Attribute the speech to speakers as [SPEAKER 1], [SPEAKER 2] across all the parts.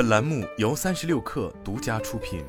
[SPEAKER 1] 本栏目由三十六氪独家出品。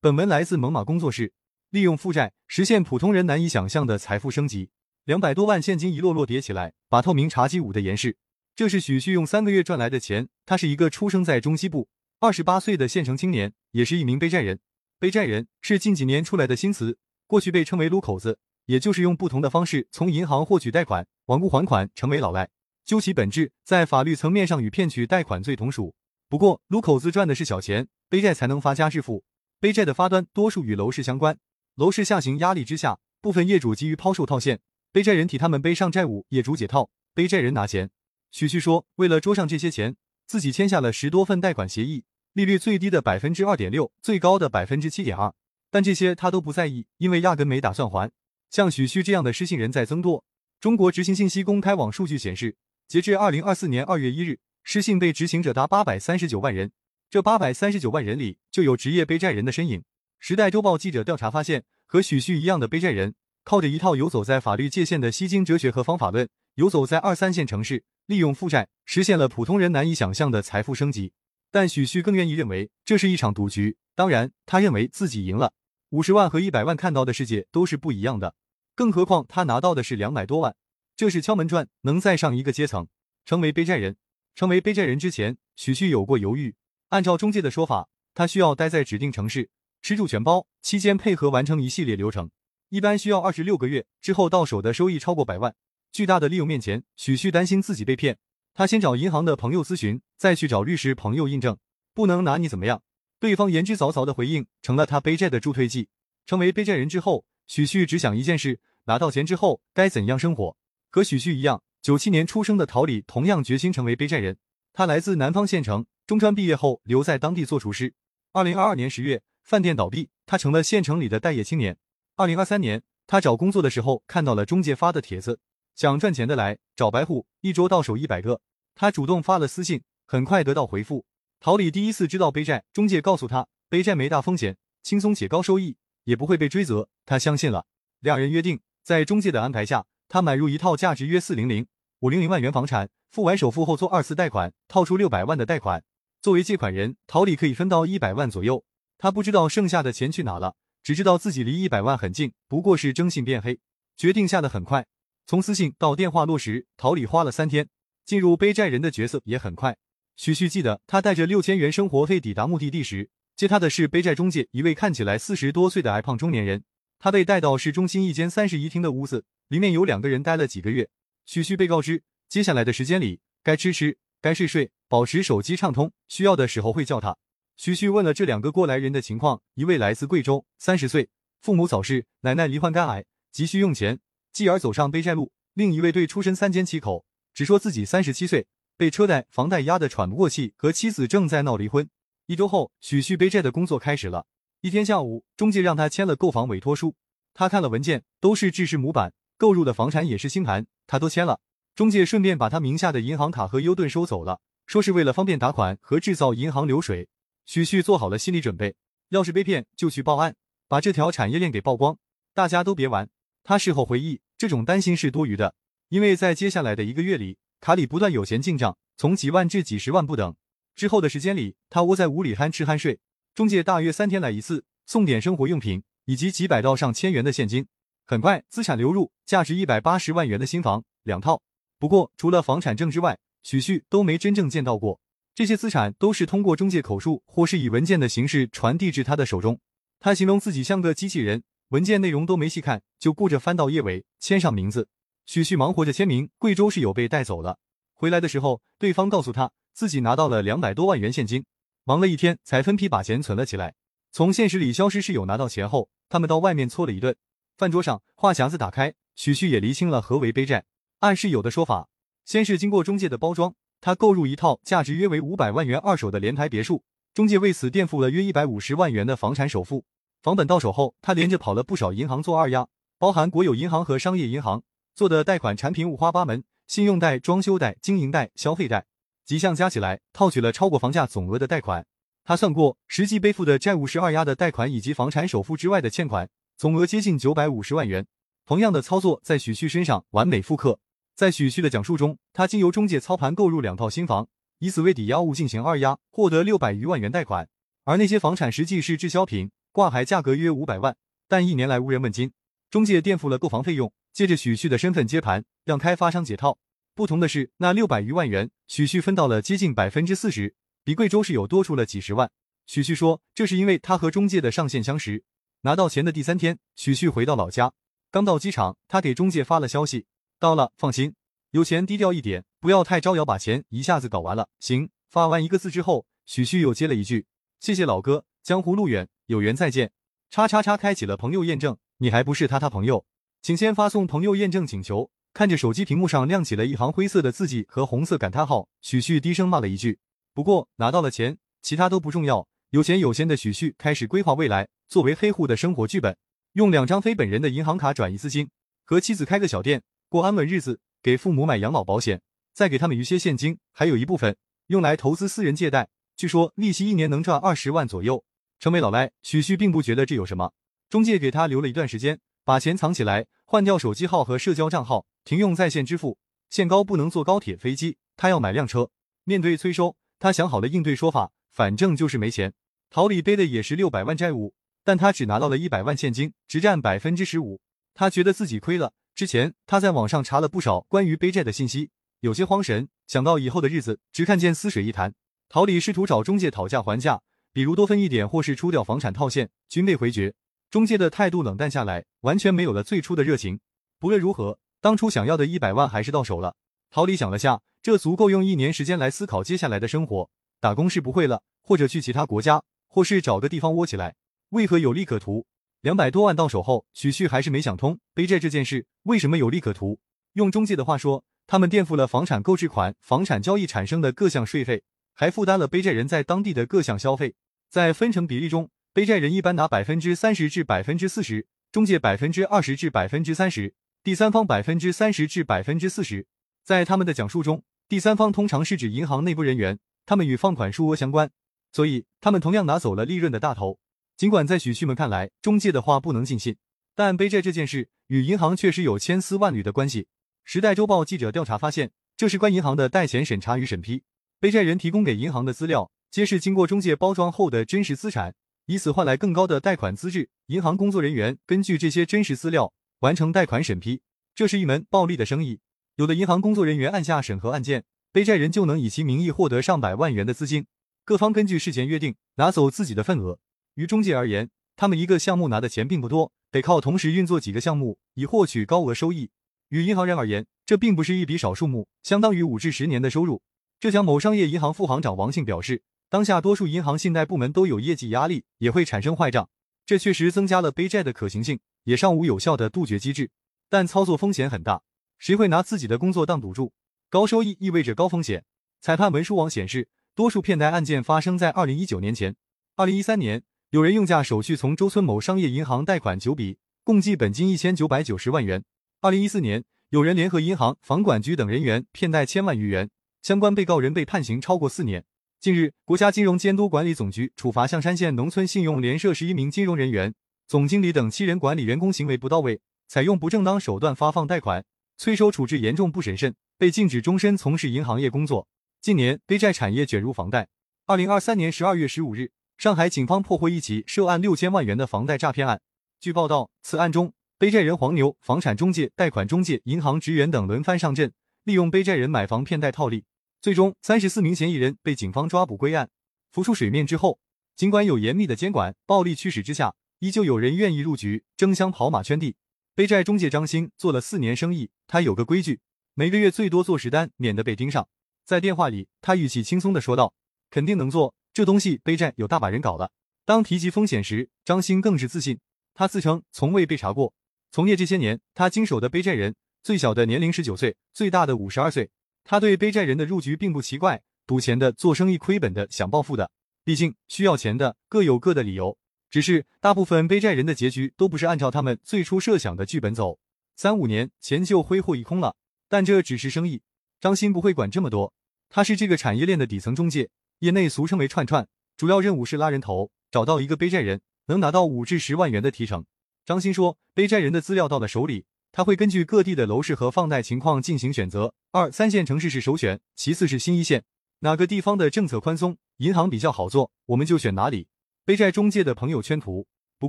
[SPEAKER 2] 本文来自猛犸工作室。利用负债实现普通人难以想象的财富升级，两百多万现金一摞摞叠起来，把透明茶几捂得严实。这是许旭用三个月赚来的钱。他是一个出生在中西部、二十八岁的县城青年，也是一名背债人。背债人是近几年出来的新词，过去被称为“撸口子”，也就是用不同的方式从银行获取贷款，罔顾还款，成为老赖。究其本质，在法律层面上与骗取贷款罪同属。不过，撸口子赚的是小钱，背债才能发家致富。背债的发端多数与楼市相关。楼市下行压力之下，部分业主急于抛售套现，背债人替他们背上债务，业主解套，背债人拿钱。许旭说，为了桌上这些钱，自己签下了十多份贷款协议，利率最低的百分之二点六，最高的百分之七点二。但这些他都不在意，因为压根没打算还。像许旭这样的失信人在增多。中国执行信息公开网数据显示，截至二零二四年二月一日，失信被执行者达八百三十九万人。这八百三十九万人里，就有职业背债人的身影。时代周报记者调查发现，和许旭一样的背债人，靠着一套游走在法律界限的吸金哲学和方法论，游走在二三线城市，利用负债实现了普通人难以想象的财富升级。但许旭更愿意认为这是一场赌局。当然，他认为自己赢了。五十万和一百万看到的世界都是不一样的，更何况他拿到的是两百多万，这是敲门砖，能再上一个阶层，成为背债人。成为背债人之前，许旭有过犹豫。按照中介的说法，他需要待在指定城市。吃住全包，期间配合完成一系列流程，一般需要二十六个月之后到手的收益超过百万。巨大的利用面前，许旭担心自己被骗。他先找银行的朋友咨询，再去找律师朋友印证，不能拿你怎么样。对方言之凿凿的回应，成了他背债的助推剂。成为背债人之后，许旭只想一件事：拿到钱之后该怎样生活。和许旭一样，九七年出生的陶李同样决心成为背债人。他来自南方县城，中专毕业后留在当地做厨师。二零二二年十月。饭店倒闭，他成了县城里的待业青年。二零二三年，他找工作的时候看到了中介发的帖子，想赚钱的来找白户，一周到手一百个。他主动发了私信，很快得到回复。陶李第一次知道背债，中介告诉他背债没大风险，轻松且高收益，也不会被追责，他相信了。两人约定，在中介的安排下，他买入一套价值约四零零五零零万元房产，付完首付后做二次贷款，套出六百万的贷款。作为借款人，桃李可以分到一百万左右。他不知道剩下的钱去哪了，只知道自己离一百万很近，不过是征信变黑。决定下得很快，从私信到电话落实，桃李花了三天。进入背债人的角色也很快。徐旭记得，他带着六千元生活费抵达目的地时，接他的是背债中介，一位看起来四十多岁的矮胖中年人。他被带到市中心一间三室一厅的屋子，里面有两个人待了几个月。许旭被告知，接下来的时间里该吃吃，该睡睡，保持手机畅通，需要的时候会叫他。徐旭问了这两个过来人的情况，一位来自贵州，三十岁，父母早逝，奶奶罹患肝癌，急需用钱，继而走上背债路；另一位对出身三缄其口，只说自己三十七岁，被车贷、房贷压得喘不过气，和妻子正在闹离婚。一周后，许旭背债的工作开始了。一天下午，中介让他签了购房委托书，他看了文件，都是制式模板，购入的房产也是新盘，他都签了。中介顺便把他名下的银行卡和优盾收走了，说是为了方便打款和制造银行流水。许旭做好了心理准备，要是被骗就去报案，把这条产业链给曝光，大家都别玩。他事后回忆，这种担心是多余的，因为在接下来的一个月里，卡里不断有钱进账，从几万至几十万不等。之后的时间里，他窝在屋里酣吃酣睡，中介大约三天来一次，送点生活用品以及几百到上千元的现金。很快，资产流入，价值一百八十万元的新房两套。不过，除了房产证之外，许旭都没真正见到过。这些资产都是通过中介口述或是以文件的形式传递至他的手中。他形容自己像个机器人，文件内容都没细看，就顾着翻到页尾签上名字。许旭忙活着签名。贵州室友被带走了，回来的时候，对方告诉他自己拿到了两百多万元现金，忙了一天才分批把钱存了起来。从现实里消失室友拿到钱后，他们到外面搓了一顿。饭桌上话匣子打开，许旭也厘清了何为背债。按室友的说法，先是经过中介的包装。他购入一套价值约为五百万元二手的联排别墅，中介为此垫付了约一百五十万元的房产首付。房本到手后，他连着跑了不少银行做二押，包含国有银行和商业银行做的贷款产品五花八门，信用贷、装修贷、经营贷、消费贷几项加起来，套取了超过房价总额的贷款。他算过，实际背负的债务是二押的贷款以及房产首付之外的欠款，总额接近九百五十万元。同样的操作在许旭身上完美复刻。在许旭的讲述中，他经由中介操盘购入两套新房，以此为抵押物进行二押，获得六百余万元贷款。而那些房产实际是滞销品，挂牌价格约五百万，但一年来无人问津。中介垫付了购房费用，借着许旭的身份接盘，让开发商解套。不同的是，那六百余万元，许旭分到了接近百分之四十，比贵州室友多出了几十万。许旭说，这是因为他和中介的上线相识。拿到钱的第三天，许旭回到老家，刚到机场，他给中介发了消息：“到了，放心，有钱低调一点，不要太招摇，把钱一下子搞完了。”行。发完一个字之后，许旭又接了一句：“谢谢老哥，江湖路远，有缘再见。”叉叉叉开启了朋友验证。你还不是他他朋友，请先发送朋友验证请求。看着手机屏幕上亮起了一行灰色的字迹和红色感叹号，许旭低声骂了一句。不过拿到了钱，其他都不重要。有钱有闲的许旭开始规划未来，作为黑户的生活剧本，用两张非本人的银行卡转移资金，和妻子开个小店，过安稳日子，给父母买养老保险，再给他们余些现金，还有一部分用来投资私人借贷，据说利息一年能赚二十万左右。成为老赖，许旭并不觉得这有什么。中介给他留了一段时间，把钱藏起来，换掉手机号和社交账号，停用在线支付，限高不能坐高铁飞机。他要买辆车。面对催收，他想好了应对说法，反正就是没钱。桃李背的也是六百万债务，但他只拿到了一百万现金，只占百分之十五。他觉得自己亏了。之前他在网上查了不少关于背债的信息，有些慌神。想到以后的日子，只看见死水一潭。桃李试图找中介讨价还价，比如多分一点，或是出掉房产套现，均被回绝。中介的态度冷淡下来，完全没有了最初的热情。不论如何，当初想要的一百万还是到手了。陶李想了下，这足够用一年时间来思考接下来的生活。打工是不会了，或者去其他国家，或是找个地方窝起来。为何有利可图？两百多万到手后，许旭还是没想通背债这件事为什么有利可图。用中介的话说，他们垫付了房产购置款、房产交易产生的各项税费，还负担了背债人在当地的各项消费，在分成比例中。背债人一般拿百分之三十至百分之四十，中介百分之二十至百分之三十，第三方百分之三十至百分之四十。在他们的讲述中，第三方通常是指银行内部人员，他们与放款数额相关，所以他们同样拿走了利润的大头。尽管在许旭们看来，中介的话不能尽信，但背债这件事与银行确实有千丝万缕的关系。时代周报记者调查发现，这是关银行的贷前审查与审批，背债人提供给银行的资料，皆是经过中介包装后的真实资产。以此换来更高的贷款资质，银行工作人员根据这些真实资料完成贷款审批，这是一门暴利的生意。有的银行工作人员按下审核按键，背债人就能以其名义获得上百万元的资金。各方根据事前约定拿走自己的份额。于中介而言，他们一个项目拿的钱并不多，得靠同时运作几个项目以获取高额收益。与银行人而言，这并不是一笔少数目，相当于五至十年的收入。浙江某商业银行副行长王庆表示。当下多数银行信贷部门都有业绩压力，也会产生坏账，这确实增加了背债的可行性，也尚无有效的杜绝机制。但操作风险很大，谁会拿自己的工作当赌注？高收益意味着高风险。裁判文书网显示，多数骗贷案件发生在二零一九年前。二零一三年，有人用假手续从周村某商业银行贷款九笔，共计本金一千九百九十万元。二零一四年，有人联合银行、房管局等人员骗贷千万余元，相关被告人被判刑超过四年。近日，国家金融监督管理总局处罚象山县农村信用联社十一名金融人员、总经理等七人管理员工行为不到位，采用不正当手段发放贷款、催收处置严重不审慎，被禁止终身从事银行业工作。近年，背债产业卷入房贷。二零二三年十二月十五日，上海警方破获一起涉案六千万元的房贷诈骗案。据报道，此案中，背债人黄牛、房产中介、贷款中介、银行职员等轮番上阵，利用背债人买房骗贷套利。最终，三十四名嫌疑人被警方抓捕归案。浮出水面之后，尽管有严密的监管，暴力驱使之下，依旧有人愿意入局，争相跑马圈地。背债中介张鑫做了四年生意，他有个规矩，每个月最多做十单，免得被盯上。在电话里，他语气轻松的说道：“肯定能做，这东西背债有大把人搞了。”当提及风险时，张鑫更是自信。他自称从未被查过，从业这些年，他经手的背债人，最小的年龄十九岁，最大的五十二岁。他对背债人的入局并不奇怪，赌钱的、做生意亏本的、想暴富的，毕竟需要钱的各有各的理由。只是大部分背债人的结局都不是按照他们最初设想的剧本走，三五年钱就挥霍一空了。但这只是生意，张鑫不会管这么多。他是这个产业链的底层中介，业内俗称为串串，主要任务是拉人头，找到一个背债人，能拿到五至十万元的提成。张鑫说，背债人的资料到了手里，他会根据各地的楼市和放贷情况进行选择。二三线城市是首选，其次是新一线。哪个地方的政策宽松，银行比较好做，我们就选哪里。背债中介的朋友圈图。不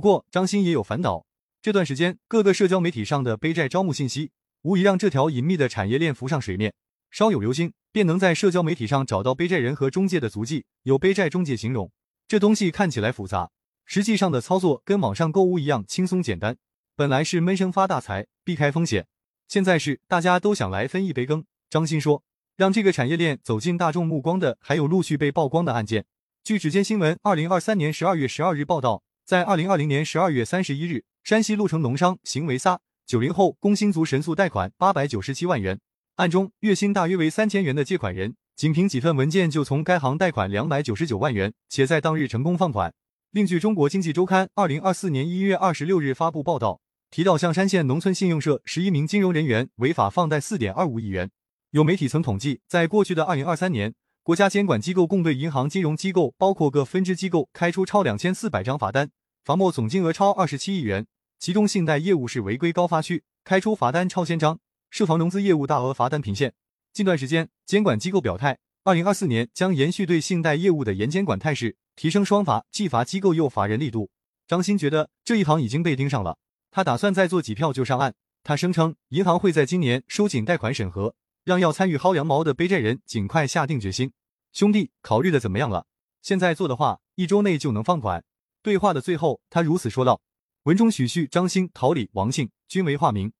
[SPEAKER 2] 过张鑫也有烦恼，这段时间各个社交媒体上的背债招募信息，无疑让这条隐秘的产业链浮上水面。稍有留心，便能在社交媒体上找到背债人和中介的足迹。有背债中介形容，这东西看起来复杂，实际上的操作跟网上购物一样轻松简单。本来是闷声发大财，避开风险，现在是大家都想来分一杯羹。张鑫说，让这个产业链走进大众目光的，还有陆续被曝光的案件。据指尖新闻二零二三年十二月十二日报道，在二零二零年十二月三十一日，山西鹿城农商行为撒九零后工薪族神速贷款八百九十七万元，案中月薪大约为三千元的借款人，仅凭几份文件就从该行贷款两百九十九万元，且在当日成功放款。另据中国经济周刊二零二四年一月二十六日发布报道。提到象山县农村信用社十一名金融人员违法放贷四点二五亿元，有媒体曾统计，在过去的二零二三年，国家监管机构共对银行金融机构包括各分支机构开出超两千四百张罚单，罚没总金额超二十七亿元，其中信贷业务是违规高发区，开出罚单超千张，涉房融资业务大额罚单频现。近段时间，监管机构表态，二零二四年将延续对信贷业务的严监管态势，提升双罚、既罚机构又罚人力度。张鑫觉得这一行已经被盯上了。他打算再做几票就上岸。他声称，银行会在今年收紧贷款审核，让要参与薅羊毛的背债人尽快下定决心。兄弟，考虑的怎么样了？现在做的话，一周内就能放款。对话的最后，他如此说道。文中许旭、张鑫、桃李、王庆均为化名。